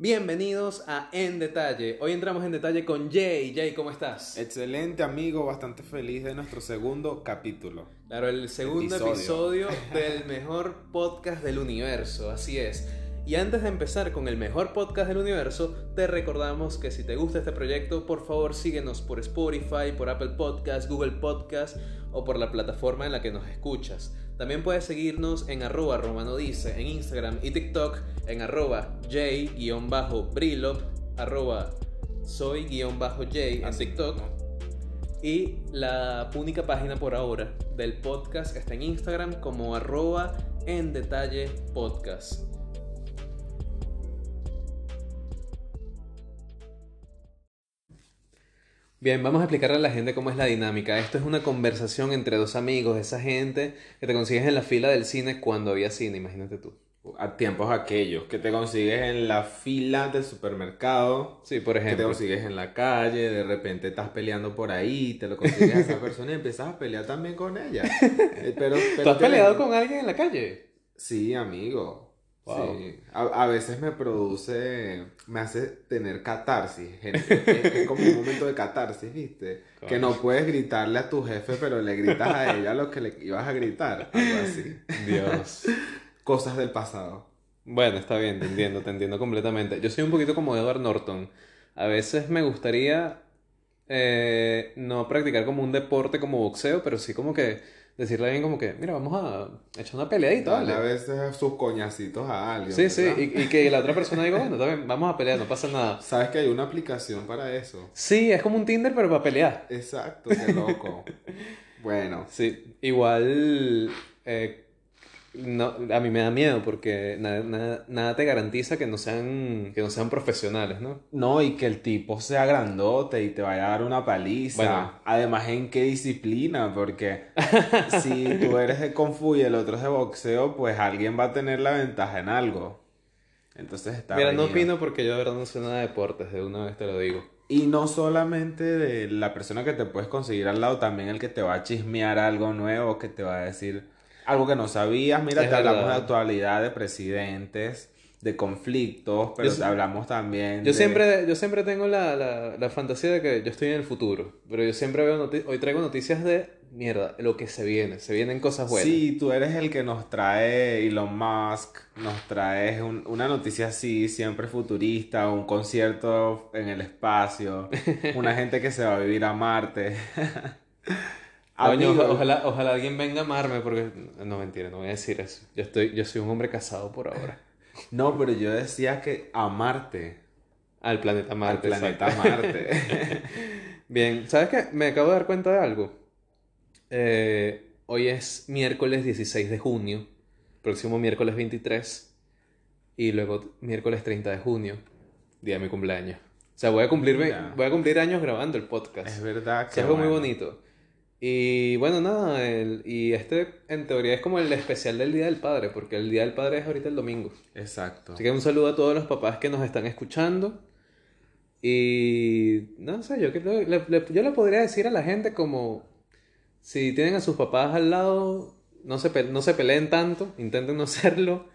Bienvenidos a En Detalle. Hoy entramos en detalle con Jay. Jay, ¿cómo estás? Excelente amigo, bastante feliz de nuestro segundo capítulo. Claro, el segundo episodio, Episodio. del mejor podcast del universo, así es. Y antes de empezar con el mejor podcast del universo, te recordamos que si te gusta este proyecto, por favor síguenos por Spotify, por Apple Podcast, Google Podcast o por la plataforma en la que nos escuchas. También puedes seguirnos en arroba romanodice en Instagram y TikTok, en arroba j-brilop, arroba soy-j en TikTok. Y la única página por ahora del podcast está en Instagram como arroba en detalle podcast. Bien, vamos a explicarle a la gente cómo es la dinámica. Esto es una conversación entre dos amigos, esa gente que te consigues en la fila del cine cuando había cine, imagínate tú. A tiempos aquellos que te consigues en la fila del supermercado, Sí, por que te ejemplo. consigues en la calle, de repente estás peleando por ahí, te lo consigues a esa persona y empiezas a pelear también con ella. Eh, Pero, ¿Tú has peleado con alguien en la calle? Sí, amigo. Wow. Sí. A, a veces me produce, me hace tener catarsis. gente. Es, es como un momento de catarsis, ¿viste? Que no puedes gritarle a tu jefe, pero le gritas a ella lo que le ibas a gritar. Algo así. Dios. Cosas del pasado. Bueno, está bien, te entiendo, te entiendo completamente. Yo soy un poquito como Edward Norton. A veces me gustaría eh, no practicar como un deporte como boxeo, pero sí como que decirle a alguien como que, mira, vamos a echar una peleadita, Dale a ¿vale? veces sus coñacitos a alguien. Sí, sí, y, y que la otra persona diga, bueno, también vamos a pelear, no pasa nada. Sabes que hay una aplicación para eso. Sí, es como un Tinder, pero para pelear. Exacto, qué loco. bueno, Sí, igual eh, no, a mí me da miedo porque nada, nada, nada te garantiza que no sean, que no sean profesionales, ¿no? no, y que el tipo sea grandote y te vaya a dar una paliza. Bueno. Además, ¿en qué disciplina? Porque si tú eres de Kung Fu y el otro es de boxeo, pues alguien va a tener la ventaja en algo. Entonces está Mira, no reñido. opino porque yo de verdad no sé nada de deportes, de una vez te lo digo. Y no solamente de la persona que te puedes conseguir al lado, también el que te va a chismear algo nuevo, que te va a decir algo que no sabías. Mira, Es te hablamos de actualidad, de presidentes, de conflictos, pero Yo te hablamos también Yo de- siempre, yo siempre tengo la, la, la fantasía de que yo estoy en el futuro, pero yo siempre veo noticias, hoy traigo noticias de mierda, lo que se viene, se vienen cosas buenas. Sí, tú eres el que nos trae Elon Musk, nos trae un- una noticia así, siempre futurista, un concierto en el espacio, una gente que se va a vivir a Marte. Coño, ojalá, ojalá alguien venga a amarme porque no mentira, no voy a decir eso. Yo estoy, yo soy un hombre casado por ahora. No, pero yo decía que a Marte, Al planeta al Marte. planeta exacto. Marte. Bien, ¿sabes qué? Me acabo de dar cuenta de algo. Eh, hoy es miércoles 16 de junio, próximo miércoles 23 y luego miércoles 30 de junio, día de mi cumpleaños. O sea, voy a cumplir, voy a cumplir años grabando el podcast. Es verdad Es que algo muy bueno. bonito. Y bueno, nada, el- y este en teoría es como el especial del Día del Padre, porque el Día del Padre es ahorita el domingo. Exacto. Así que un saludo a todos los papás que nos están escuchando. Y no sé, yo, le, le- yo le podría decir a la gente como si tienen a sus papás al lado, no se, no se peleen tanto, intenten no hacerlo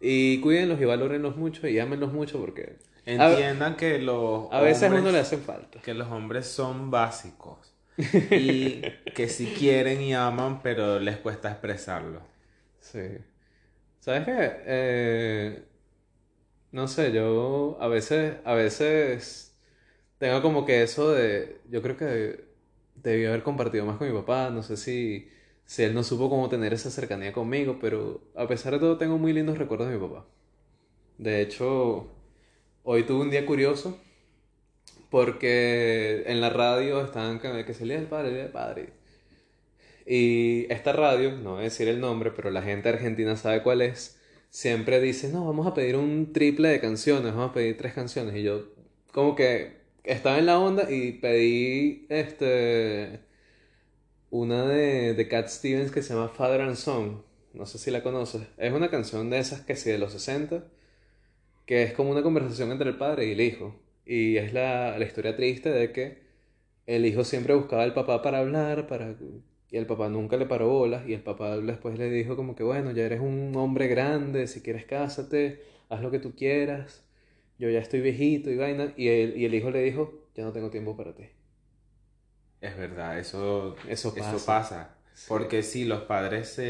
y cuídenlos y valórenlos mucho y ámenlos mucho porque a, Entiendan que los a veces a uno hombres- le hacen falta. que los hombres son básicos y que si quieren y aman, pero les cuesta expresarlo. Sí. ¿Sabes qué? Eh, no sé, yo a veces, a veces tengo como que eso de, yo creo que debí haber compartido más con mi papá, no sé si, si él no supo cómo tener esa cercanía conmigo, pero a pesar de todo tengo muy lindos recuerdos de mi papá. De hecho, hoy tuve un día curioso porque en la radio estaban que, se el día del padre, el padre. Y esta radio, no voy a decir el nombre, pero la gente argentina sabe cuál es, siempre dice, no, vamos a pedir un triple de canciones, vamos a pedir tres canciones. Y yo como que estaba en la onda y pedí este una de, de Cat Stevens que se llama Father and Son. No sé si la conoces. Es una canción de esas que sí, de los 60, que es como una conversación entre el padre y el hijo. Y es la, la historia triste de que el hijo siempre buscaba al papá para hablar, para... y el papá nunca le paró bolas, y el papá después le dijo como que, bueno, ya eres un hombre grande, si quieres cásate, haz lo que tú quieras, yo ya estoy viejito y vaina, y el, y el hijo le dijo, ya no tengo tiempo para ti. Es verdad, eso, Eso pasa. eso pasa. Sí. Porque sí, los padres,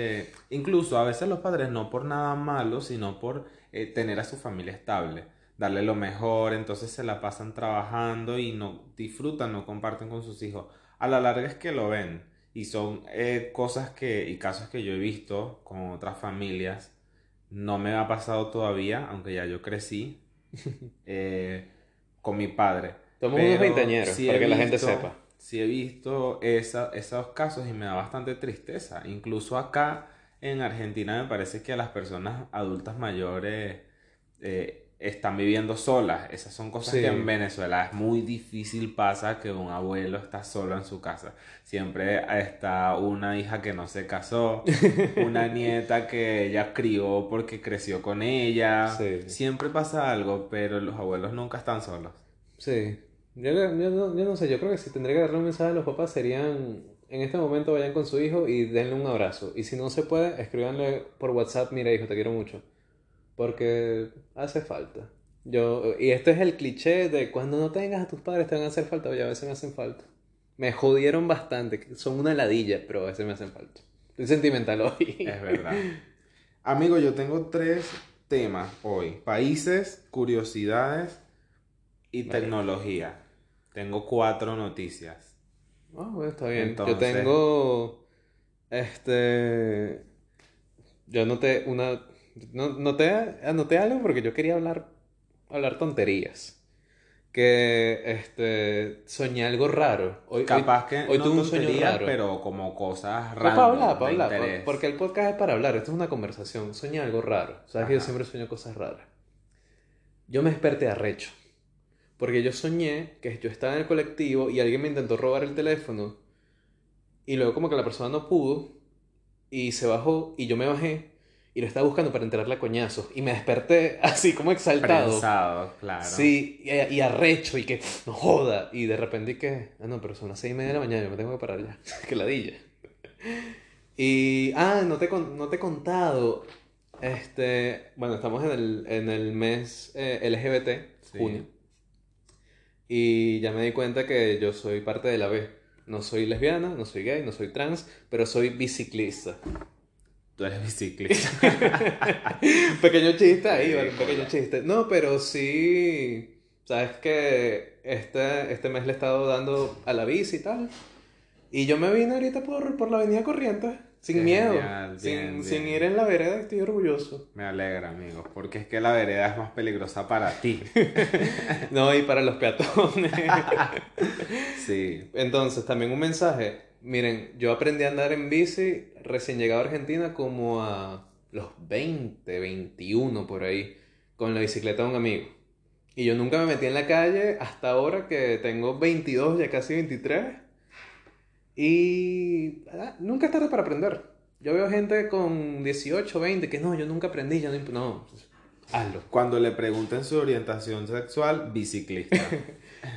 incluso a veces los padres no por nada malo, sino por eh, tener a su familia estable, darle lo mejor, entonces se la pasan trabajando y no disfrutan, no comparten con sus hijos. A la larga es que lo ven y son eh, cosas que y casos que yo he visto con otras familias. No me ha pasado todavía, aunque ya yo crecí eh, con mi padre. Somos unos veinteañeros, sí para que la gente sepa. Sí he visto esa- esos casos y me da bastante tristeza. Incluso acá en Argentina me parece que a las personas adultas mayores eh, están viviendo solas. Esas son cosas Sí. que en Venezuela es muy difícil pasa que un abuelo está solo en su casa. Siempre está una hija que no se casó, una nieta que ella crió porque creció con ella. Sí. Siempre pasa algo, pero los abuelos nunca están solos. Sí, yo, yo no, yo no sé, yo creo que si tendría que darle un mensaje a los papás serían, en este momento vayan con su hijo y denle un abrazo. Y si no se puede, escríbanle por WhatsApp, mira hijo, te quiero mucho. Porque hace falta. Yo, y este es el cliché de cuando no tengas a tus padres te van a hacer falta, oye, a veces me hacen falta. Me jodieron bastante, son una ladilla, pero a veces me hacen falta. Estoy sentimental hoy. Es verdad. Amigo, yo tengo tres temas hoy. Países, curiosidades y Vale. tecnología. Tengo cuatro noticias. Ah, bueno, está bien. Yo tengo. Este. Yo anoté una. No, noté, anoté algo porque yo quería hablar. Hablar tonterías. Que. Este. Soñé algo raro. Hoy, Capaz que hoy no tuve un sueño raro. pero como cosas para random hablar, para hablar. Porque el podcast es para hablar. Esto es una conversación. Soñé algo raro. Sabes que yo siempre sueño cosas raras. Yo me desperté arrecho. Porque yo soñé que yo estaba en el colectivo y alguien me intentó robar el teléfono. Y luego como que la persona no pudo. Y se bajó y yo me bajé. Y lo estaba buscando para enterarle a coñazos. Y me desperté así como exaltado. Prensado, claro. Sí, y, y arrecho y que no joda. Y de repente que, ah, no, pero son las seis y media de la mañana, yo me tengo que parar ya. que ladilla. Y, ah, no te, no te he contado. Este, bueno, estamos en el, en el mes eh, LGBT, Sí. junio. Y ya me di cuenta que yo soy parte de la B. No soy lesbiana, no soy gay, no soy trans, pero soy biciclista. Tú eres biciclista. pequeño chiste ahí, ¿vale? Pequeño chiste. No, pero sí. Sabes que este, este mes le he estado dando a la bici y tal. Y yo me vine ahorita por, por la avenida Corrientes, sin Qué miedo, genial, sin, bien, sin bien. ir en la vereda, estoy orgulloso. Me alegra, amigo, porque es que la vereda es más peligrosa para ti. No, y para los peatones. Sí. Entonces, también un mensaje. Miren, yo aprendí a andar en bici recién llegado a Argentina como a los 20, 21 por ahí, con la bicicleta de un amigo. Y yo nunca me metí en la calle hasta ahora que tengo 22, ya casi 23. Y ah, nunca es tarde para aprender. Yo veo gente con 18, 20 que no, yo nunca aprendí, ya no, no, hazlo. Cuando le pregunten su orientación sexual, biciclista.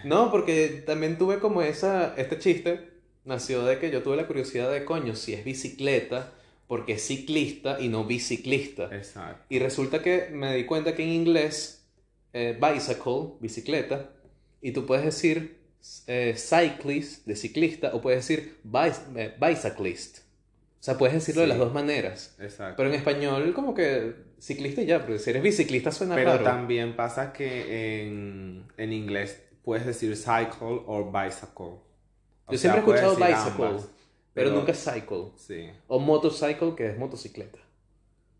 No, porque también tuve como esa, este chiste nació de que yo tuve la curiosidad de, coño, si es bicicleta, porque es ciclista y no biciclista. Exacto. Y resulta que me di cuenta que en inglés, eh, bicycle, bicicleta, y tú puedes decir eh, cyclist, de ciclista, o puedes decir eh, bicyclist. O sea, puedes decirlo de Sí. las dos maneras. Exacto. Pero en español, como que ciclista ya, porque si eres biciclista suena Pero raro. también pasa que en, en inglés puedes decir cycle o bicycle. Yo siempre he escuchado bicycle, ambas, pero, pero- nunca cycle. Sí, O motorcycle, que es motocicleta.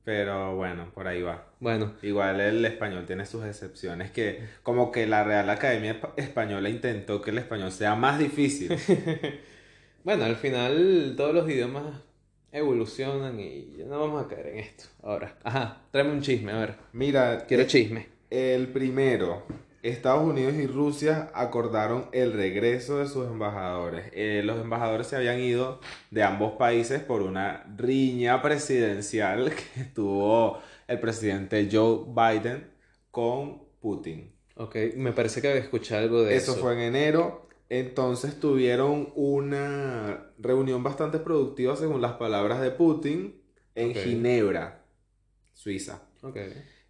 pero bueno, por ahí va. Bueno, Igual el español tiene sus excepciones que como que la Real Academia Espa- Española intentó que el español sea más difícil. bueno, al final todos los idiomas evolucionan y no vamos a caer en esto. Ahora, ajá, tráeme un chisme, a ver. Mira, Quiero eh, chisme. el primero, Estados Unidos y Rusia acordaron el regreso de sus embajadores. Eh, los embajadores se habían ido de ambos países por una riña presidencial que tuvo el presidente Joe Biden con Putin. Ok, me parece que había escuchado algo de eso. Eso fue en enero. Entonces tuvieron una reunión bastante productiva, según las palabras de Putin, en. Ginebra, Suiza. Ok.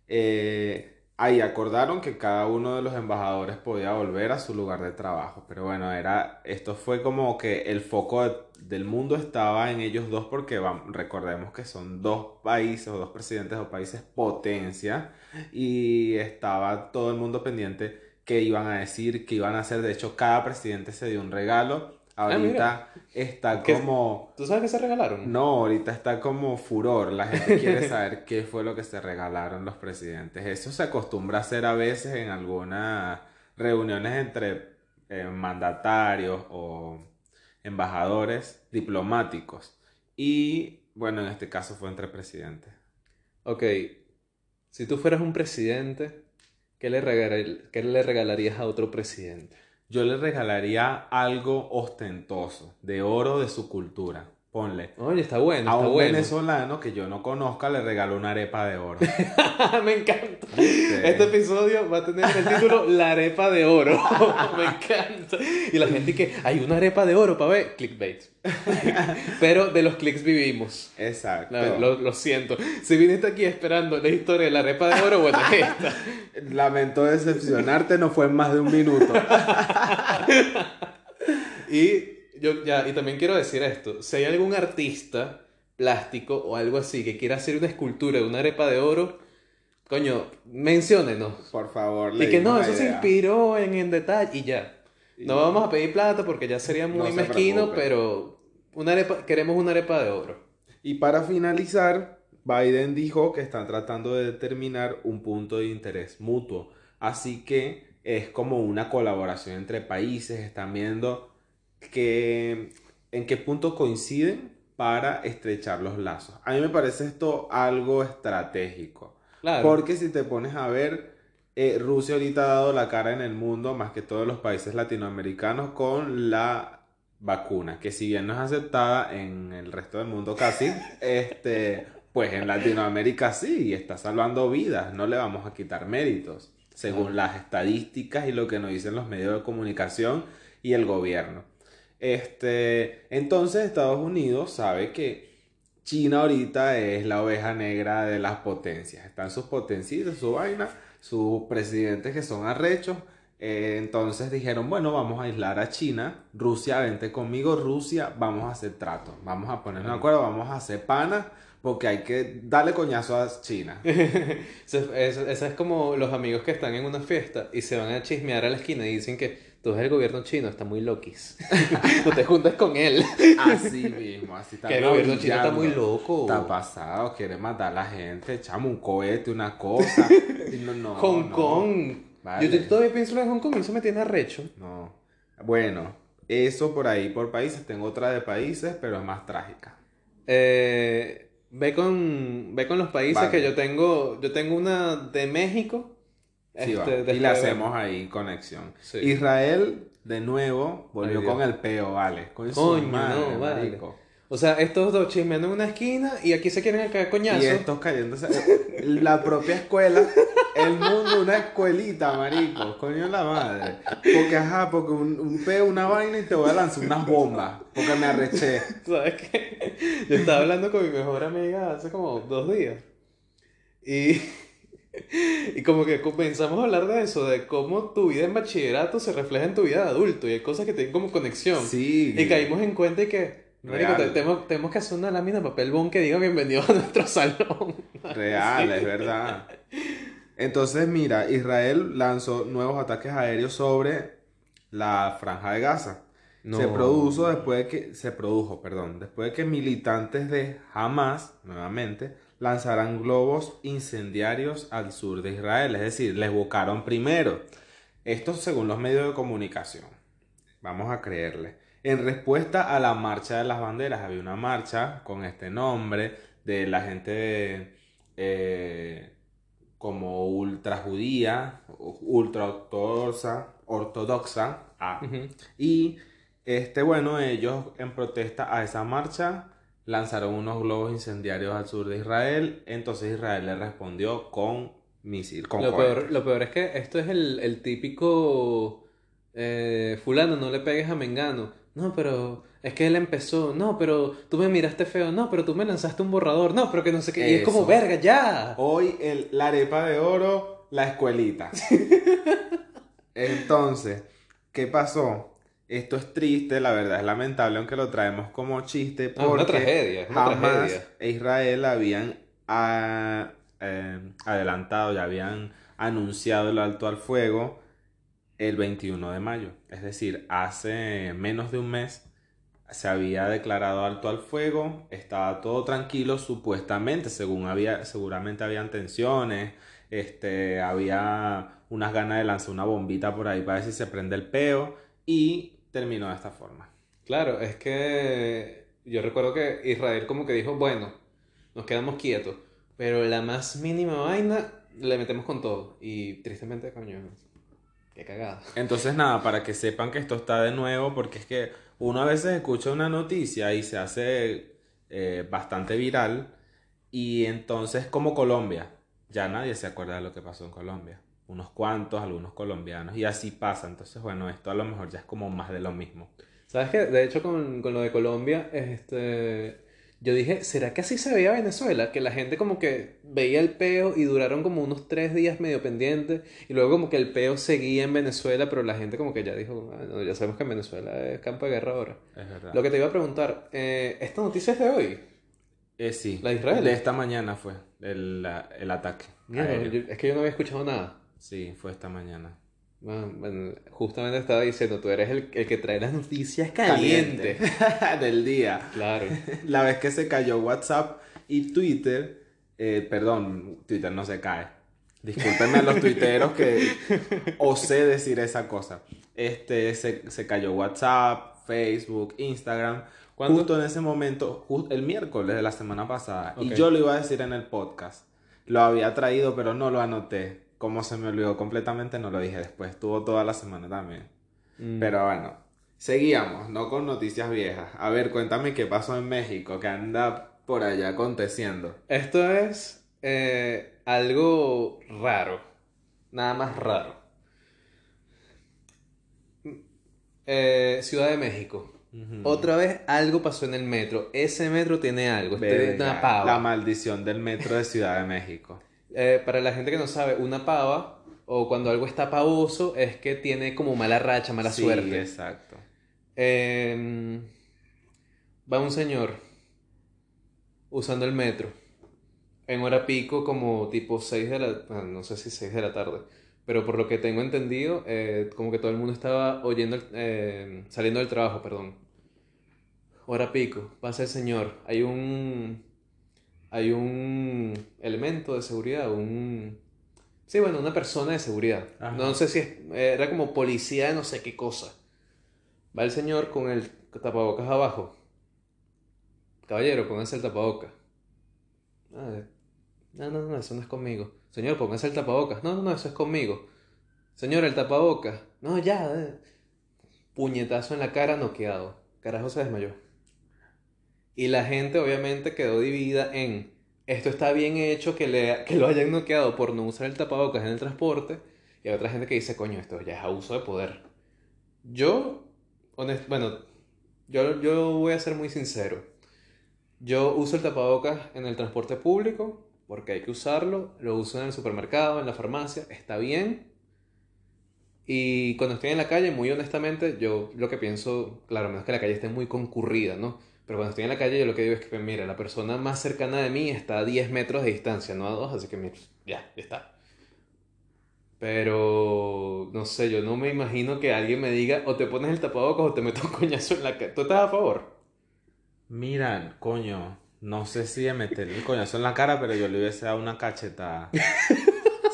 Eh, ahí acordaron que cada uno de los embajadores podía volver a su lugar de trabajo. Pero bueno, era, esto fue como que el foco de- del mundo estaba en ellos dos porque vam- recordemos que son dos países o dos presidentes o países potencia y estaba todo el mundo pendiente qué iban a decir, qué iban a hacer. De hecho, cada presidente se dio un regalo. Ah. Ahorita está ¿Qué- como... ¿Tú sabes qué se regalaron? No, ahorita está como furor. La gente quiere saber qué fue lo que se regalaron los presidentes. Eso se acostumbra a hacer a veces en algunas reuniones entre eh, mandatarios o embajadores diplomáticos. Y bueno, en este caso fue entre presidentes. Ok, si tú fueras un presidente, ¿qué le regal- qué le regalarías a otro presidente? Yo le regalaría algo ostentoso, de oro de su cultura. Ponle. Oye, está bueno, A un bueno. venezolano que yo no conozca le regalo una arepa de oro. Me encanta. Sí. Este episodio va a tener el título La arepa de oro. Me encanta. Y la gente que hay una arepa de oro para ver, clickbait. Pero de los clics vivimos. Exacto. Lo, lo siento. Si viniste aquí esperando la historia de la arepa de oro, bueno, es esta. Lamento decepcionarte, no fue en más de un minuto. Y yo ya, y también quiero decir esto, si hay algún artista plástico o algo así que quiera hacer una escultura de una arepa de oro, coño, menciónenos. Por favor, Y le que no, eso se idea. inspiró en, en detalle y ya. Y- No vamos a pedir plata porque ya sería muy No se mezquino, pero una arepa, queremos una arepa de oro. Y para finalizar, Biden dijo que están tratando de determinar un punto de interés mutuo. Así que es como una colaboración entre países. Están viendo que, en qué punto coinciden para estrechar los lazos. A mí me parece esto algo estratégico. Claro. Porque si te pones a ver, eh, Rusia ahorita ha dado la cara en el mundo, más que todos los países latinoamericanos, con la vacuna, que si bien no es aceptada en el resto del mundo casi, este, pues en Latinoamérica sí, y está salvando vidas, no le vamos a quitar méritos, según las estadísticas y lo que nos dicen los medios de comunicación y el gobierno. Este, entonces Estados Unidos sabe que China ahorita es la oveja negra de las potencias. Están sus potencias, su vaina, sus presidentes que son arrechos. Eh, entonces dijeron, bueno, vamos a aislar a China. Rusia, vente conmigo. Rusia, vamos a hacer trato. Vamos a ponernos de acuerdo, vamos a hacer panas. Porque hay que darle coñazo a China. Eso es, eso es como los amigos que están en una fiesta y se van a chismear a la esquina y dicen que tú eres el gobierno chino, está muy loquis. no te juntes con él. Así mismo, así está. Que el gobierno chino está muy loco. Está pasado, quiere matar a la gente, echamos un cohete, una cosa. Y no, no, Hong no. Kong. Vale. Yo todavía pienso en Hong Kong eso me tiene arrecho. No. Bueno, eso por ahí, por países. Tengo otra de países, pero es más trágica. Eh, ve con ve con los países Vale. que yo tengo. Yo tengo una de México. Sí. Este, y vemos. hacemos ahí conexión. Sí. Israel, de nuevo, volvió Ay, con el peo, vale. Con su Coño, madre, no, vale. marico. O sea, estos dos chismeando en una esquina y aquí se quieren caer coñazo. Y estos cayéndose. La propia escuela, el mundo, una escuelita, marico. Coño la madre. Porque, ajá, porque un, un peo, una vaina y te voy a lanzar unas bombas. Porque me arreché. ¿Sabes qué? Yo estaba hablando con mi mejor amiga hace como dos días. Y, y como que comenzamos a hablar de eso, de cómo tu vida en bachillerato se refleja en tu vida de adulto y hay cosas que tienen como conexión. Sí. Y caímos en cuenta y que, Real. tenemos, tenemos que hacer una lámina de papel bond que diga bienvenido a nuestro salón. Real, es verdad. Entonces, mira, Israel lanzó nuevos ataques aéreos sobre la franja de Gaza. No. Se produjo después de que se produjo, perdón, después de que militantes de Hamas nuevamente lanzaran globos incendiarios al sur de Israel, es decir, les buscaron primero. Esto según los medios de comunicación. Vamos a creerle. En respuesta a la marcha de las banderas, había una marcha con este nombre de la gente eh, como ultra judía, ultra ortodoxa, ortodoxa, ah, y este, bueno, ellos en protesta a esa marcha lanzaron unos globos incendiarios al sur de Israel. Entonces Israel le respondió con misil, con Lo peor, lo peor es que esto es el, el típico eh, fulano, no le pegues a Mengano. No, pero es que él empezó. No, pero tú me miraste feo. No, pero tú me lanzaste un borrador. No, pero que no sé qué. Y es como, verga, ya. Hoy el, la arepa de oro la escuelita. Entonces, ¿qué pasó? Esto es triste, la verdad es lamentable, aunque lo traemos como chiste, No, es porque una tragedia, es una jamás tragedia. Israel habían ah, eh, adelantado, ya habían anunciado el alto al fuego el 21 de mayo. Es decir, hace menos de un mes se había declarado alto al fuego, estaba todo tranquilo supuestamente, según había, seguramente habían tensiones, este, había unas ganas de lanzar una bombita por ahí para ver si se prende el peo y terminó de esta forma. Claro, es que yo recuerdo que Israel como que dijo, bueno, nos quedamos quietos, pero la más mínima vaina le metemos con todo. Y tristemente, coño, qué cagada. Entonces, nada, para que sepan que esto está de nuevo, porque es que uno a veces escucha una noticia y se hace eh, bastante viral, y entonces, como Colombia, ya nadie se acuerda de lo que pasó en Colombia. Unos cuantos, algunos colombianos, y así pasa. Entonces, bueno, esto a lo mejor ya es como más de lo mismo. ¿Sabes qué? De hecho, con, con lo de Colombia, este, yo dije, ¿será que así se veía Venezuela? Que la gente como que veía el peo y duraron como unos tres días medio pendientes y luego como que el peo seguía en Venezuela, pero la gente como que ya dijo, "Ah, no, ya sabemos que en Venezuela es campo de guerra ahora. Es verdad. Lo que te iba a preguntar, eh, ¿esta noticia es de hoy? Eh, sí, ¿La de Israel? de esta mañana fue el, el ataque. Yo- es que yo no había escuchado nada. Sí, fue esta mañana. Ah, bueno, justamente estaba diciendo, tú eres el, el que trae las noticias calientes. Del día. Claro. La vez que se cayó WhatsApp y Twitter, eh, perdón, Twitter no se cae. Discúlpenme a los tuiteros que osé decir esa cosa. Este, se, se cayó WhatsApp, Facebook, Instagram. ¿Cuándo? Justo en ese momento, el miércoles de la semana pasada. Y yo lo iba a decir en el podcast. Lo había traído, pero no lo anoté. Como se me olvidó completamente, no lo dije después. Estuvo toda la semana también. Mm. Pero bueno, seguíamos, no con noticias viejas. A ver, cuéntame qué pasó en México, qué anda por allá aconteciendo. Esto es eh, algo raro. Nada más raro. Eh, Ciudad de México. Otra vez algo pasó en el metro. Ese metro tiene algo. Este es Verga, una pava. La maldición del metro de Ciudad de México. Eh, para la gente que no sabe, una pava, o cuando algo está pavoso, es que tiene como mala racha, mala sí, suerte. exacto. Eh, va un señor usando el metro en hora pico como tipo 6 de la... no sé si 6 de la tarde, pero por lo que tengo entendido, eh, como que todo el mundo estaba oyendo, eh, saliendo del trabajo, perdón. Hora pico, pasa el señor, hay un... Hay un elemento de seguridad, un... Sí, bueno, una persona de seguridad. Ajá. No sé si es, era como policía de no sé qué cosa. Va el señor con el tapabocas abajo. Caballero, póngase el tapabocas. Ah, no, no, no, eso no es conmigo. Señor, póngase el tapabocas. No, no, no, eso es conmigo. Señor, el tapabocas. No, ya. eh. Puñetazo en la cara, noqueado. Carajo se desmayó. Y la gente obviamente quedó dividida en esto está bien hecho que, le, que lo hayan noqueado por no usar el tapabocas en el transporte. Y hay otra gente que dice, coño, esto ya es abuso de poder. Yo, honest- bueno, yo, yo voy a ser muy sincero. Yo uso el tapabocas en el transporte público porque hay que usarlo. Lo uso en el supermercado, en la farmacia. Está bien. Y cuando estoy en la calle, muy honestamente, yo lo que pienso, claro, menos que la calle esté muy concurrida, ¿no? Pero cuando estoy en la calle, yo lo que digo es que, mira, la persona más cercana de mí está a 10 metros de distancia, no a 2, así que, mira, ya, ya está. Pero, no sé, yo no me imagino que alguien me diga, o te pones el tapabocas o te meto un coñazo en la cara. ¿Tú estás a favor? Mira, coño, no sé si de meter el coñazo en la cara, pero yo le hubiese dado una cachetada.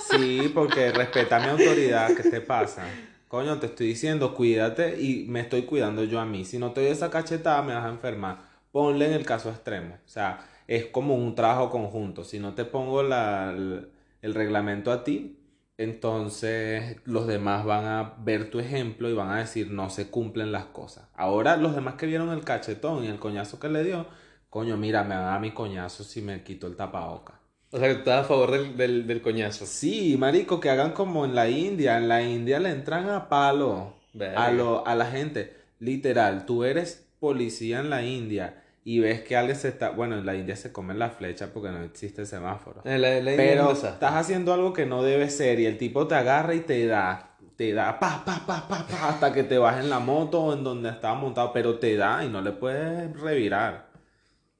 Sí, porque respeta mi autoridad, ¿qué te pasa? Coño, te estoy diciendo, cuídate y me estoy cuidando yo a mí. Si no te doy esa cachetada, me vas a enfermar. Ponle en el caso extremo. O sea, es como un trabajo conjunto. Si no te pongo el, reglamento a ti, entonces los demás van a ver tu ejemplo y van a decir no se cumplen las cosas. Ahora los demás que vieron el cachetón y el coñazo que le dio, coño, mira, me da mi coñazo si me quito el tapaboca. O sea, que estás a favor del, del, del coñazo. Sí, marico, que hagan como en la India. En la India le entran a palo Verga. a, lo, a la gente. Literal, tú eres policía en la India y ves que alguien se está, bueno, en la India se comen la flecha porque no existe semáforo. La- la India Pero estás haciendo algo que no debe ser y el tipo te agarra y te da, te da, pa, pa, pa, pa, pa, hasta que te vas en la moto o en donde estaba montado, pero te da y no le puedes revirar.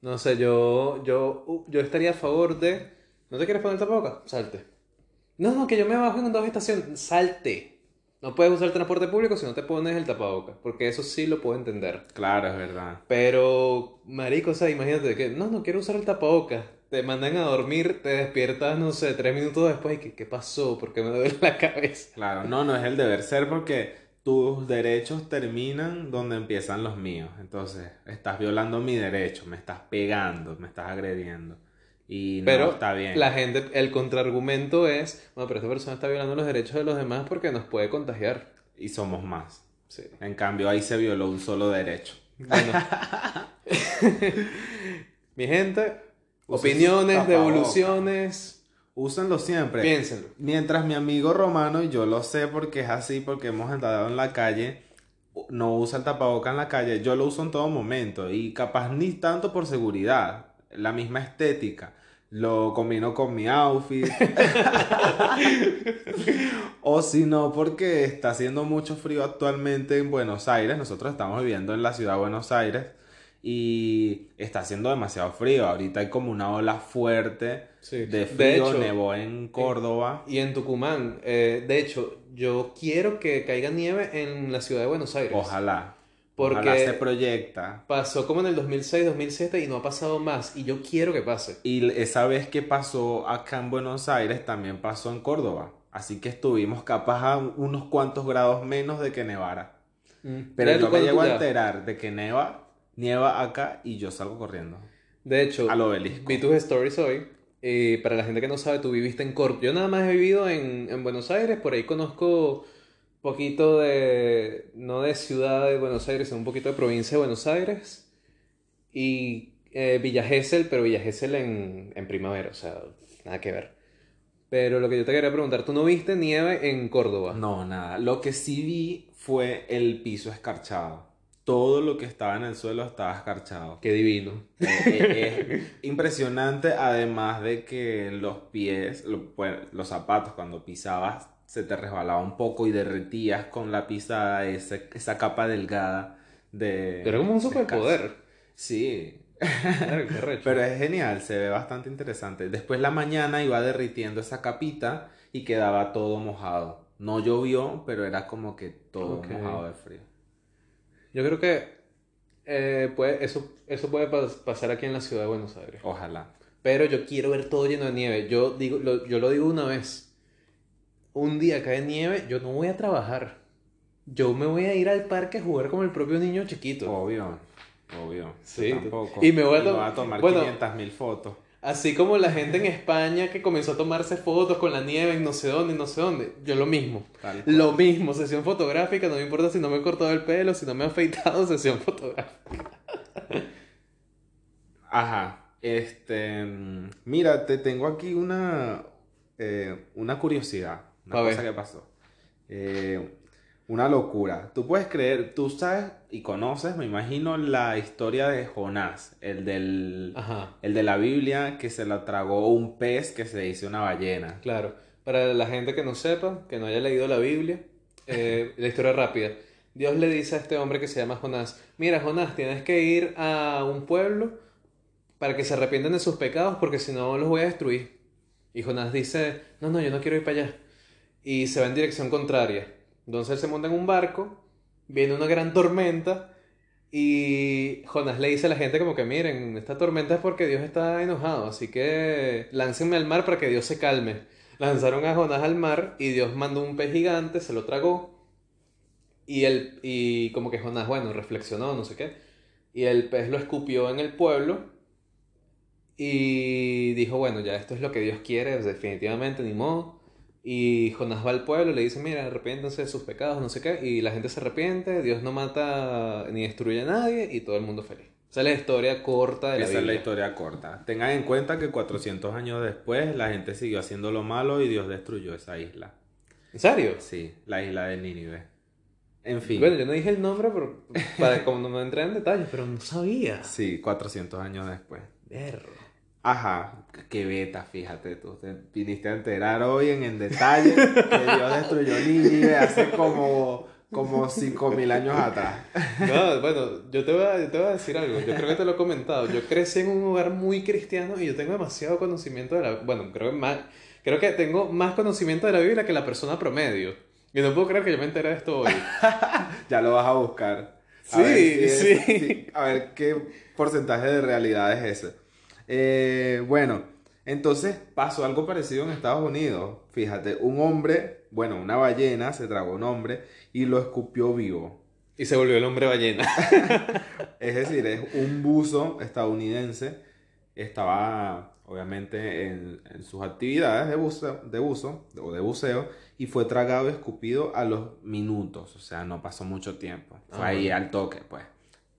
No sé, yo, yo, yo estaría a favor de... ¿No te quieres poner tapabocas? Salte. No, no, que yo me bajo en dos estaciones. Salte. No puedes usar el transporte público si no te pones el tapabocas. Porque eso sí lo puedo entender. Claro, es verdad. Pero, marico, o sea, imagínate que... No, no quiero usar el tapabocas. Te mandan a dormir, te despiertas, no sé, tres minutos después y que, ¿qué pasó? ¿Por qué me duele la cabeza? Claro, no, no es el deber ser porque tus derechos terminan donde empiezan los míos. Entonces, estás violando mi derecho, me estás pegando, me estás agrediendo. Y no Pero está bien. la gente, el contraargumento es, bueno, pero esta persona está violando los derechos de los demás porque nos puede contagiar. Y somos más. Sí. En cambio, ahí se violó un solo derecho. Bueno. Mi gente, opiniones, devoluciones, Úsenlo siempre. piénsenlo. Mientras mi amigo Romano, y yo lo sé porque es así, porque hemos andado en la calle, no usa el tapaboca en la calle, yo lo uso en todo momento y capaz ni tanto por seguridad, la misma estética. Lo combino con mi outfit. o si no, porque está haciendo mucho frío actualmente en Buenos Aires. Nosotros estamos viviendo en la ciudad de Buenos Aires y está haciendo demasiado frío. Ahorita hay como una ola fuerte Sí. de De frío, hecho, nevó en Córdoba. Y en Tucumán, eh, de hecho, yo quiero que caiga nieve en la ciudad de Buenos Aires. Ojalá. Porque- Ojalá se proyecta. Pasó como en el 2006, 2007 y no ha pasado más. Y yo quiero que pase. Y esa vez que pasó acá en Buenos Aires, también pasó en Córdoba. Así que estuvimos capaz a unos cuantos grados menos de que nevara. Pero Ya tú yo me llego a enterar de que neva, nieva acá y yo salgo corriendo. De hecho, Al obelisco. vi tus stories hoy. Y para la gente que no sabe, tú viviste en Córdoba. Yo nada más he vivido en, en Buenos Aires. Por ahí conozco poquito de, no de ciudad de Buenos Aires, sino un poquito de provincia de Buenos Aires. Y eh, Villa Gesell, pero Villa Gesell en, en primavera, o sea, nada que ver. Pero lo que yo te quería preguntar, ¿tú no viste nieve en Córdoba? No, nada. Lo que sí vi fue el piso escarchado. Todo lo que estaba en el suelo estaba escarchado. Qué divino. Eh, eh, es impresionante, además de que los pies, lo- pues, los zapatos, cuando pisabas, se te resbalaba un poco y derretías con la pisada ese- esa capa delgada de... Era como un de superpoder. Sí, pero es genial, se ve bastante interesante. Después la mañana iba derritiendo esa capita y quedaba todo mojado. No llovió, pero era como que todo mojado de frío. Yo creo que eh, puede, eso, eso puede pas- pasar aquí en la ciudad de Buenos Aires. Ojalá. Pero yo quiero ver todo lleno de nieve. Yo digo, lo, yo lo digo una vez. Un día cae nieve, yo no voy a trabajar. Yo me voy a ir al parque a jugar como el propio niño chiquito. Obvio, obvio. Sí, tampoco. y me voy a tomar bueno, 500 mil fotos. Así como la gente en España que comenzó a tomarse fotos con la nieve en no sé dónde no sé dónde. Yo lo mismo. Lo mismo, sesión fotográfica, no me importa si no me he cortado el pelo, si no me he afeitado, sesión fotográfica. Ajá. Este. mm, Mira, te tengo aquí una. eh, una curiosidad. Una A ver. cosa que pasó. Eh, una locura. Tú puedes creer, tú sabes y conoces, me imagino, la historia de Jonás, el del. Ajá, El de la Biblia que se la tragó un pez que se dice una ballena. claro. Para la gente que no sepa, que no haya leído la Biblia, eh, la historia rápida. Dios le dice a este hombre que se llama Jonás, mira Jonás, tienes que ir a un pueblo para que se arrepientan de sus pecados porque si no los voy a destruir. Y Jonás dice, no, no, yo no quiero ir para allá. Y se va en dirección contraria. Entonces él se monta en un barco, viene una gran tormenta y Jonás le dice a la gente como que miren, esta tormenta es porque Dios está enojado, así que láncenme al mar para que Dios se calme. Lanzaron a Jonás al mar y Dios mandó un pez gigante, se lo tragó y, el, y como que Jonás, bueno, reflexionó, no sé qué, y el pez lo escupió en el pueblo y dijo, bueno, ya esto es lo que Dios quiere, definitivamente, ni modo. Y Jonás va al pueblo y le dice, mira, arrepiéntanse de sus pecados, no sé qué. Y la gente se arrepiente, Dios no mata ni destruye a nadie y todo el mundo feliz. Esa es la historia corta de la Esa es la historia corta. Tengan en cuenta que 400 años después la gente siguió haciendo lo malo y Dios destruyó esa isla. ¿En serio? Sí, la isla de Nínive. En fin. Bueno, yo no dije el nombre pero, para como no me entré en detalles, pero no sabía. Sí, 400 años después. Berro. Ajá, qué beta, fíjate tú. Te viniste a enterar hoy en el detalle que Dios destruyó Nínive hace como, como 5000 años atrás. No, bueno, yo te, voy a, yo te voy a decir algo. Yo creo que te lo he comentado. Yo crecí en un hogar muy cristiano y yo tengo demasiado conocimiento de la. Bueno, creo que más. Creo que tengo más conocimiento de la Biblia que la persona promedio. Y no puedo creer que yo me enteré de esto hoy. Ya lo vas a buscar. A Sí, ver si es- sí. si- a ver qué porcentaje de realidad es ese. Eh, bueno, entonces pasó algo parecido en Estados Unidos. Fíjate, un hombre, bueno, una ballena se tragó un hombre y lo escupió vivo. Y se volvió el hombre ballena. Es decir, es un buzo estadounidense. Estaba, obviamente, en, en sus actividades de buzo, de buzo o de buceo y fue tragado y escupido a los minutos. O sea, no pasó mucho tiempo. Fue Ah, ahí al toque, pues.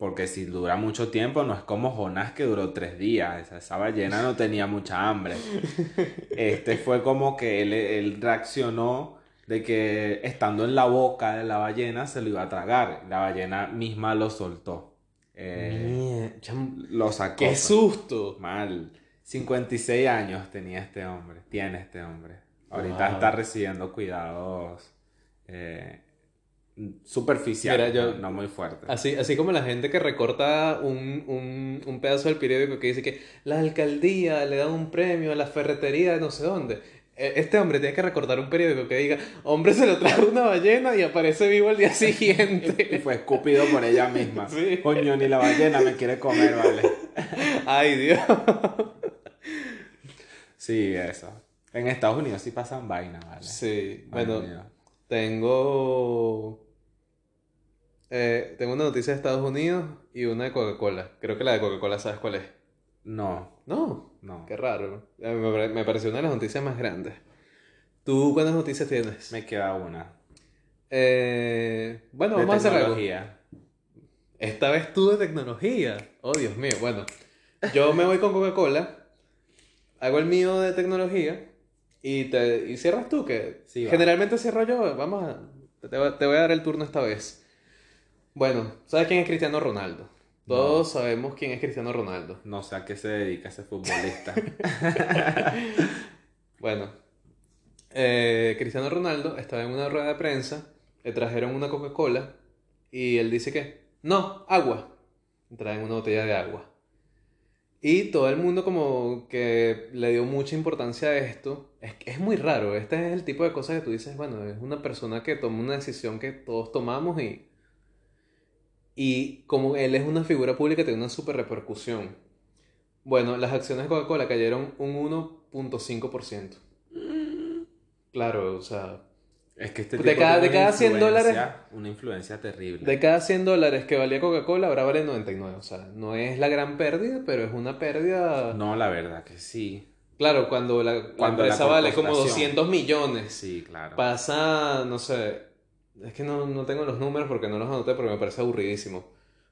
Porque si dura mucho tiempo, no es como Jonás que duró tres días. Esa, esa ballena no tenía mucha hambre. Este fue como que él, él reaccionó de que estando en la boca de la ballena se lo iba a tragar. La ballena misma lo soltó. Eh, lo sacó. ¡Qué pues. susto! Mal. 56 años tenía este hombre. Tiene este hombre. Ahorita Wow. está recibiendo cuidados eh, Mira, yo- no, muy fuertes. Así, así como la gente que recorta un, un, un pedazo del periódico que dice que la alcaldía le da un premio a la ferretería de no sé dónde. E- Este hombre tiene que recortar un periódico que diga, hombre se lo trajo una ballena y aparece vivo al día Y siguiente. fue escupido por ella misma. Sí. Coño, ni la ballena me quiere comer, vale. Ay, Dios. Sí, eso. En Estados Unidos sí pasan vainas, vale. Sí, Ay, bueno, Dios. Tengo... eh, tengo una noticia de Estados Unidos y una de Coca-Cola. Creo que la de Coca-Cola, ¿sabes cuál es? No, No. no. Qué raro. Eh, Me, pare- me pareció una de las noticias más grandes. ¿Tú cuántas noticias tienes? Me queda una. Eh, bueno, De vamos a hacer algo. Esta vez tú de tecnología. Oh, Dios mío. Bueno, yo me voy con Coca-Cola, hago el mío de tecnología y, te, y cierras tú, que Sí, generalmente cierro yo. Vamos a... Te, voy- te voy a dar el turno esta vez. Bueno, ¿sabes quién es Cristiano Ronaldo? Todos sabemos quién es Cristiano Ronaldo. No sé a qué se dedica ese futbolista. Bueno, eh, Cristiano Ronaldo estaba en una rueda de prensa, le trajeron una Coca-Cola y él dice que, no, agua. Traen una botella de agua. Y todo el mundo como que le dio mucha importancia a esto. Es, es muy raro, este es el tipo de cosas que tú dices, bueno, es una persona que toma una decisión que todos tomamos y... Y como él es una figura pública, tiene una super repercusión. Bueno, las acciones de Coca-Cola cayeron un 1.5%. Claro, o sea, Es que este De tipo cada- tiene de cada una 100 dólares- Una influencia terrible. de cada 100 dólares que valía Coca-Cola, ahora vale 99. O sea, no es la gran pérdida, pero es una pérdida... No, la verdad que sí. Claro, cuando la, Cuando la empresa vale como corporación. 200 millones, Sí, claro. pasa, no sé, es que no, no tengo los números porque no los anoté porque me parece aburridísimo.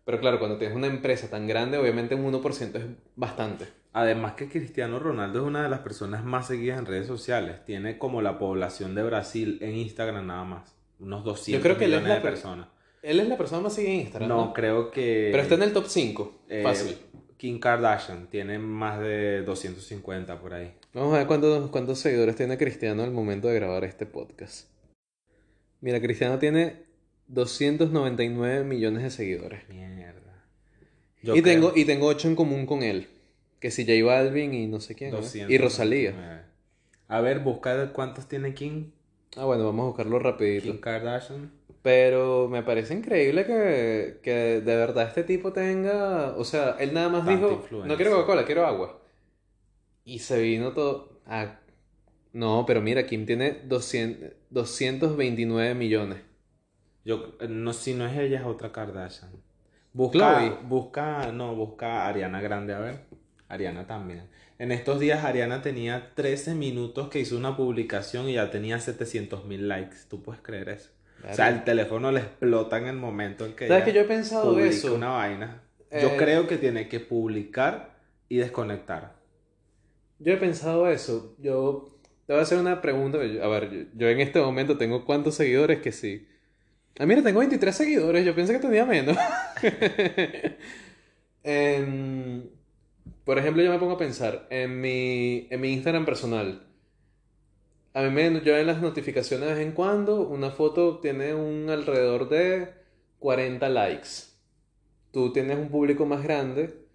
Pero claro, cuando tienes una empresa tan grande, obviamente un 1% es bastante. Además que Cristiano Ronaldo es una de las personas más seguidas en redes sociales. Tiene como la población de Brasil en Instagram nada más. Unos 200 creo que él es millones la de per- personas. Él es la persona más seguida en Instagram, No, ¿no? creo que... Pero está en el top 5. eh, Fácil. Kim Kardashian tiene más de 250 por ahí. Vamos a ver cuántos, cuántos seguidores tiene Cristiano al momento de grabar este podcast. Mira, Cristiano tiene 299 millones de seguidores. Mierda. y, Yo tengo, creo y tengo 8 en común con él. Que si J Balvin y no sé quién. ¿no? 200. Y Rosalía. A ver, busca cuántos tiene Kim, Ah, bueno, vamos a buscarlo rapidito. Kim Kardashian. Pero me parece increíble que, que de verdad este tipo tenga... O sea, él nada más Tanta dijo, influencia. no quiero Coca-Cola, quiero agua. Y se vino todo... Ah, no, pero mira, Kim tiene 200, 229 millones. Yo, eh, no, si no es ella, es otra Kardashian. Busca, Chloe. busca, no, busca a Ariana Grande, a ver. Ariana también. En estos días Ariana tenía 13 minutos que hizo una publicación y ya tenía 700 mil likes. ¿Tú puedes creer eso? O sea, el teléfono le explota en el momento en que ¿Sabes que yo he pensado eso? una vaina. Yo Eh, creo que tiene que publicar y desconectar. Yo he pensado eso. Yo te voy a hacer una pregunta. A ver, yo, yo en este momento tengo cuántos seguidores que sí. Ah, mira, tengo 23 seguidores, yo pensé que tenía menos. Em, por ejemplo, yo me pongo a pensar en mi, en mi Instagram personal. A mí me llegan las notificaciones de vez en cuando. Una foto tiene un alrededor de 40 likes. Tú tienes un público más grande.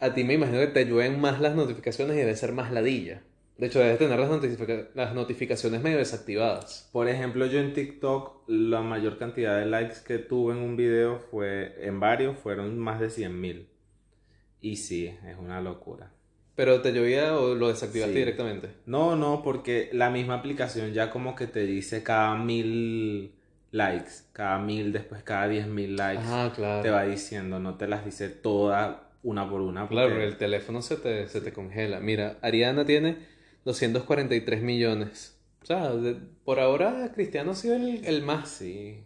A ti me imagino que te llueven más las notificaciones y debe ser más ladilla. De hecho, debes tener las, las notificaciones medio desactivadas. Por ejemplo, yo en TikTok la mayor cantidad de likes que tuve en un video fue, en varios, fueron más de 100 mil. Y sí, es una locura. Pero te llovía o lo desactivaste Sí. directamente. No, no, porque la misma aplicación ya como que te dice cada mil likes, cada mil, después cada diez mil likes, Ah, claro. te va diciendo, no te las dice todas una por una. Claro, el teléfono se te, se te congela. Mira, Ariana tiene 243 millones. O sea, de- por ahora Cristiano ha sido el, el más. Sí.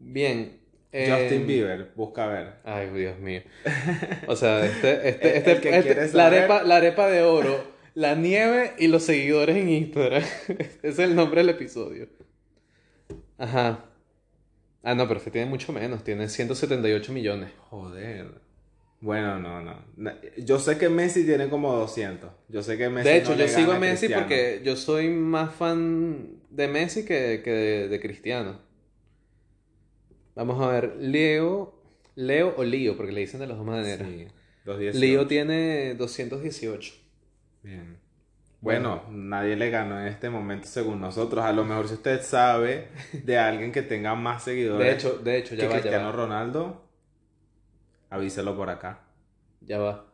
Bien. Justin eh, Bieber, busca ver. Ay, Dios mío. O sea, este, este, El- este, el que este- quiere la, saber. arepa, la arepa de oro, la nieve y los seguidores en Instagram. Es el nombre del episodio. Ajá. Ah, no, pero este tiene mucho menos, tiene 178 millones. Joder. Bueno, no, no. Yo sé que Messi tiene como 200. Yo sé que Messi De hecho, no yo sigo a Messi Cristiano. porque yo soy más fan de Messi que, que de, de Cristiano. Vamos a ver, Leo, Leo o Lío, porque le dicen de las dos maneras. Sí, 218. Lío tiene 218. Bien. Bueno, nadie le ganó en este momento según nosotros. A lo mejor si usted sabe de alguien que tenga más seguidores De hecho, de hecho, ya que va, ya Cristiano va. Ronaldo, avíselo por acá. Ya va.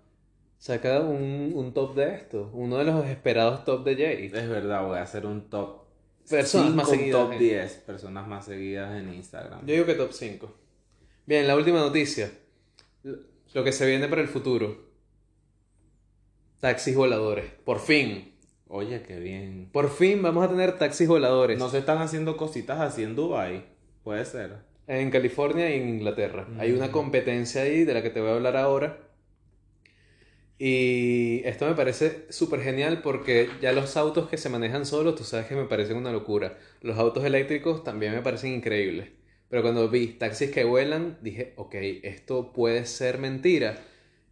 Saca un, un top de esto. Uno de los esperados top de Jay. Es verdad, voy a hacer un top. Personas más seguidas top en- 10 personas más seguidas en Instagram. Yo digo que top 5. Bien, la última noticia. Lo que se viene para el futuro. Taxis voladores. Por fin. Oye, qué bien. Por fin vamos a tener taxis voladores. No se están haciendo cositas así en Dubai. Puede ser. En California y en Inglaterra. Hay una Mm. competencia ahí de la que te voy a hablar ahora. Y esto me parece súper genial porque ya los autos que se manejan solos, tú sabes que me parecen una locura. Los autos eléctricos también me parecen increíbles. Pero cuando vi taxis que vuelan, dije, ok, esto puede ser mentira.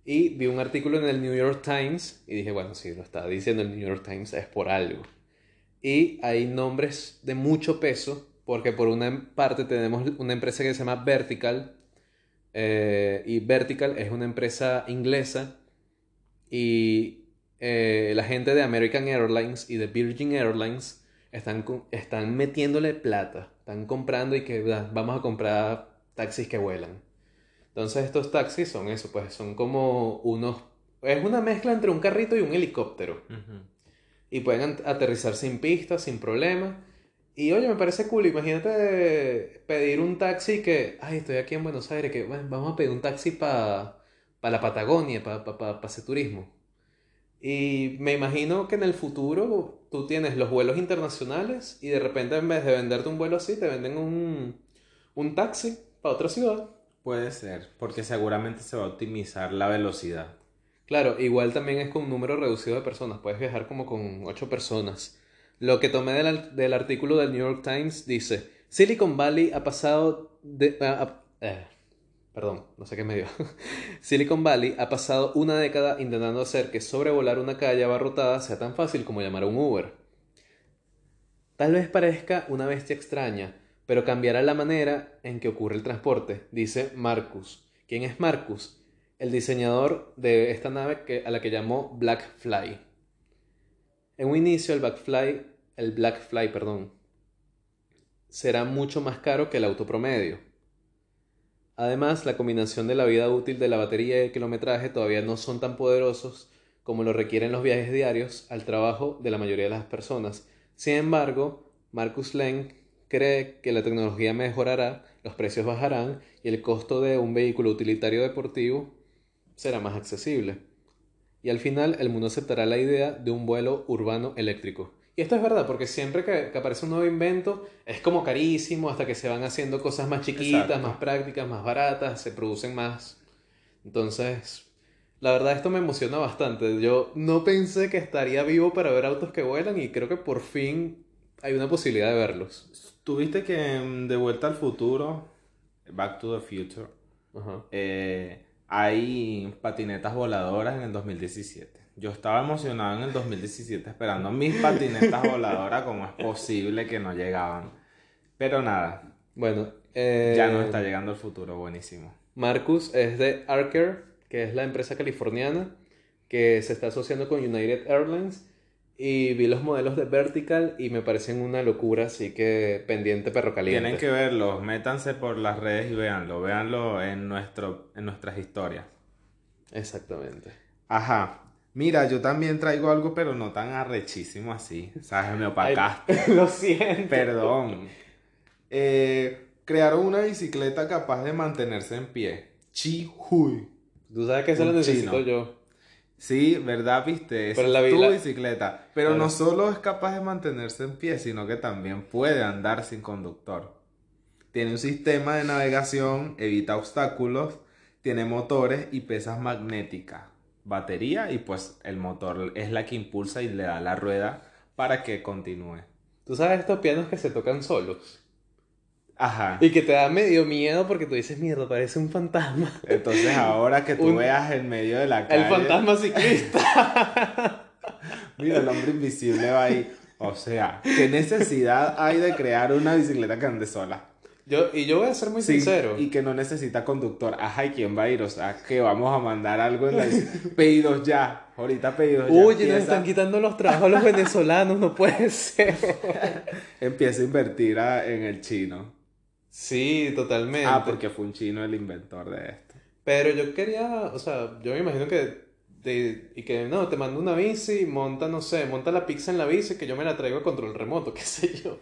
Y vi un artículo en el New York Times y dije, bueno, si lo está diciendo el New York Times es por algo. Y hay nombres de mucho peso, porque por una parte tenemos una empresa que se llama Vertical, eh, y Vertical es una empresa inglesa, y eh, la gente de American Airlines y de Virgin Airlines están, están metiéndole plata, están comprando y que "Va, vamos a comprar taxis que vuelan. Entonces estos taxis son eso, pues son como unos... Es una mezcla entre un carrito y un helicóptero y pueden aterrizar sin pistas, sin problema. Y oye, me parece cool. Imagínate pedir un taxi que, ay, estoy aquí en Buenos Aires, que bueno, vamos a pedir un taxi para la Patagonia, para pa, pa- pa hacer turismo. Y me imagino que en el futuro tú tienes los vuelos internacionales y de repente en vez de venderte un vuelo así, te venden un, un taxi para otra ciudad. Puede ser, porque seguramente se va a optimizar la velocidad. Claro, igual también es con un número reducido de personas. Puedes viajar como con ocho personas. Lo que tomé del, del artículo del New York Times dice, Silicon Valley ha pasado de... eh, perdón, no sé qué me dio. Silicon Valley ha pasado una década intentando hacer que sobrevolar una calle abarrotada sea tan fácil como llamar a un Uber. Tal vez parezca una bestia extraña, pero cambiará la manera en que ocurre el transporte, dice Marcus. ¿Quién es Marcus? El diseñador de esta nave que, a la que llamó Blackfly. En un inicio el Blackfly, el Blackfly, perdón, será mucho más caro que el auto promedio. Además, la combinación de la vida útil de la batería y el kilometraje todavía no son tan poderosos como lo requieren los viajes diarios al trabajo de la mayoría de las personas. Sin embargo, Marcus Leng cree que la tecnología mejorará, los precios bajarán y el costo de un vehículo utilitario deportivo será más accesible. Y al final el mundo aceptará la idea de un vuelo urbano eléctrico. Y esto es verdad, porque siempre que, que aparece un nuevo invento es como carísimo hasta que se van haciendo cosas más chiquitas, Exacto. más prácticas, más baratas, se producen más. Entonces, la verdad esto me emociona bastante. Yo no pensé que estaría vivo para ver autos que vuelan y creo que por fin hay una posibilidad de verlos. Tuviste que mm, de vuelta al futuro, Back to the Future, eh, hay patinetas voladoras en el 2017. Yo estaba emocionado en el 2017 esperando mis patinetas voladoras, como es posible que no llegaban. Pero nada, Bueno, eh, ya no está llegando el futuro, buenísimo. Marcus es de Archer, que es la empresa californiana que se está asociando con United Airlines. Y vi los modelos de Vertical y me parecen una locura, así que pendiente perro caliente. Tienen que verlos, métanse por las redes y véanlo, véanlo en, nuestro, en nuestras historias. Exactamente. Ajá. Mira, yo también traigo algo, pero no tan arrechísimo así. ¿Sabes? Me opacaste. Lo siento. Perdón. Eh, crearon una bicicleta capaz de mantenerse en pie. Chihuy. Tú sabes que eso lo necesito yo. Sí, ¿verdad? Viste, Esa Pero la es tu la- bicicleta. Pero no solo es capaz de mantenerse en pie, sino que también puede andar sin conductor. Tiene un sistema de navegación, evita obstáculos, tiene motores y pesas magnéticas, batería y pues el motor es la que impulsa y le da la rueda para que continúe. Tú sabes estos pianos que se tocan solos. Ajá. Y que te da medio miedo porque tú dices, mierda, parece un fantasma. Entonces ahora que tú Un- veas en medio de la calle, El fantasma ciclista. mira el hombre invisible va ahí. O sea, ¿qué necesidad hay de crear una bicicleta que ande sola? Yo, y yo voy a ser muy Sí, sincero. y que no necesita conductor. Ajá, ¿y quién va a ir? O sea, que vamos a mandar algo en la... Pedidos ya. Ahorita pedidos ya. Oye, nos están quitando los trabajos a los venezolanos, no puede ser. empieza a invertir a- en el chino. Sí, totalmente. Ah, porque fue un chino el inventor de esto. Pero yo quería, o sea, yo me imagino que, de- y que no, te mando una bici, monta, no sé, monta la pizza en la bici, que yo me la traigo a control remoto, qué sé yo.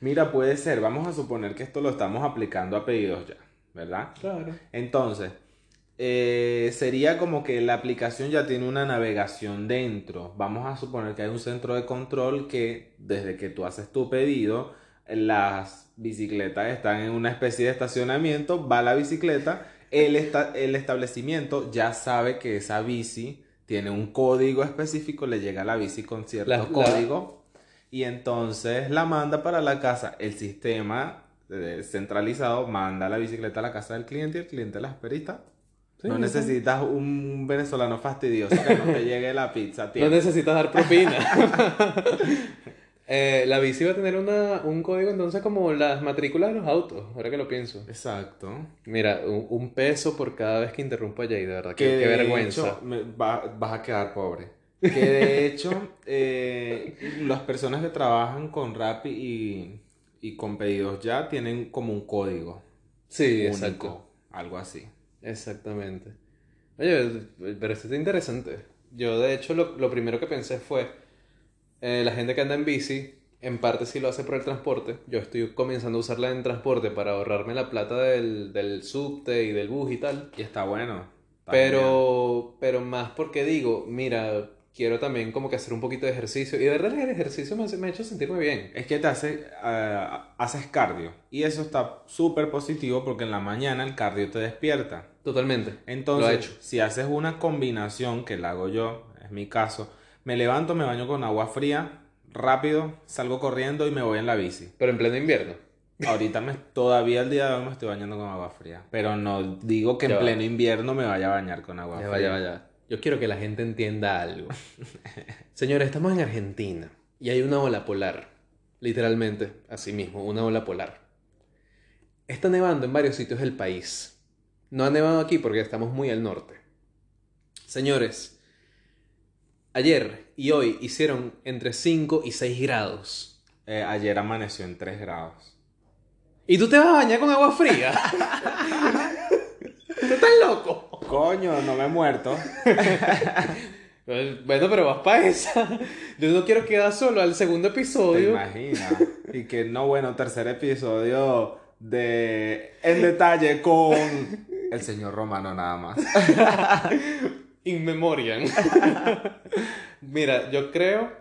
Mira, puede ser. Vamos a suponer que esto lo estamos aplicando a pedidos ya, ¿verdad? Claro. Entonces, eh, sería como que la aplicación ya tiene una navegación dentro. Vamos a suponer que hay un centro de control que desde que tú haces tu pedido, las bicicletas están en una especie de estacionamiento, va la bicicleta, el, esta- el establecimiento ya sabe que esa bici tiene un código específico, le llega a la bici con cierto La- la- código y entonces la manda para la casa. El sistema eh, centralizado manda la bicicleta a la casa del cliente y el cliente la está. Sí, no sí. necesitas un venezolano fastidioso que no te llegue la pizza No necesitas dar propina. Eh, la bici va a tener una, un código entonces como las matrículas de los autos, ahora que lo pienso. Exacto. Mira, un, un peso por cada vez que interrumpo a Jay, de verdad, Que qué, vergüenza. hecho, me- va- vas a quedar pobre. Que de hecho, eh, las personas que trabajan con Rappi y, y con pedidos ya tienen como un código Sí, único, exacto. algo así. Exactamente. Oye, pero esto está interesante. Yo, de hecho, lo, lo primero que pensé fue, eh, la gente que anda en bici, en parte sí lo hace por el transporte. Yo estoy comenzando a usarla en transporte para ahorrarme la plata del, del subte y del bus y tal. Y está bueno. Pero, pero más porque digo, mira, quiero también como que hacer un poquito de ejercicio. Y de verdad el ejercicio me, me ha hecho sentirme bien. Es que te hace, eh, haces cardio. Y eso está súper positivo porque en la mañana el cardio te despierta. Totalmente. Entonces, Lo he hecho. si haces una combinación, que la hago yo, es mi caso, me levanto, me baño con agua fría, rápido, salgo corriendo y me voy en la bici. Pero en pleno invierno. Ahorita me, todavía el día de hoy me estoy bañando con agua fría. Pero no digo que en pleno invierno me vaya a bañar con agua Ya fría. vaya, vaya. Yo quiero que la gente entienda algo. Señores, estamos en Argentina y hay una ola polar. Literalmente, así mismo, una ola polar. Está nevando en varios sitios del país. No ha nevado aquí porque estamos muy al norte. Señores, ayer y hoy hicieron entre 5 y 6 grados. Eh, ayer amaneció en 3 grados. ¿Y tú te vas a bañar con agua fría? ¿Tú estás loco? Coño, no me he muerto. Bueno, pero vas para esa. Yo no quiero quedar solo al segundo ¿Te episodio. imaginas? Y que no, bueno, tercer episodio de En detalle con el señor Romano nada más. In memoriam. Mira, yo creo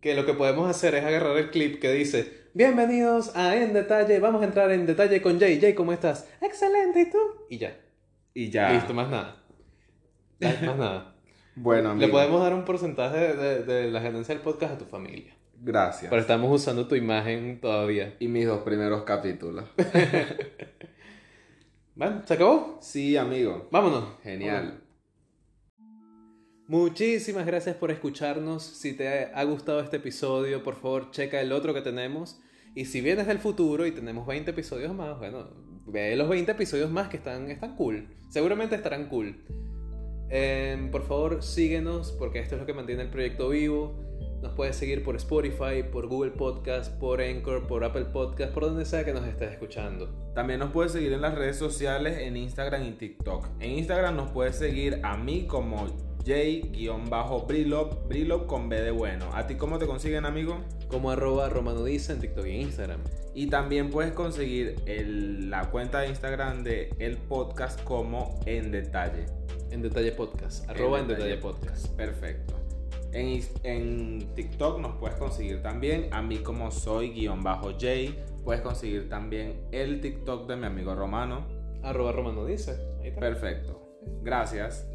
que lo que podemos hacer es agarrar el clip que dice: Bienvenidos a En Detalle. Vamos a entrar en detalle con Jay. Jay, ¿cómo estás? Excelente, ¿y tú? Y ya. Y ya. Listo, más nada. Más nada. Bueno, Le amigo, podemos dar un porcentaje de, de- de la ganancia del podcast a tu familia. Gracias. Pero estamos usando tu imagen todavía. Y mis dos primeros capítulos. Bueno, ¿se acabó? Sí, amigo. Vámonos. Genial. Muchísimas gracias por escucharnos. Si te ha gustado este episodio, por favor, checa el otro que tenemos. Y si vienes del futuro y tenemos 20 episodios más, bueno, ve los 20 episodios más que están, están cool. Seguramente estarán cool. Eh, por favor, síguenos porque esto es lo que mantiene el proyecto vivo. Nos puedes seguir por Spotify, por Google Podcast, por Anchor, por Apple Podcast, por donde sea que nos estés escuchando. También nos puedes seguir en las redes sociales, en Instagram y TikTok. En Instagram nos puedes seguir a mí como J-Brilop, Brilop con B de bueno. ¿A ti cómo te consiguen, amigo? Como arroba Romano Dice en TikTok y Instagram. Y también puedes conseguir el- la cuenta de Instagram de el podcast como en detalle. En detalle podcast. Arroba en detalle podcast. Perfecto. En, en TikTok nos puedes conseguir también a mí como soy guion bajo J. Puedes conseguir también el TikTok de mi amigo Romano. Arroba Romano Dice. Ahí está. Perfecto. Gracias.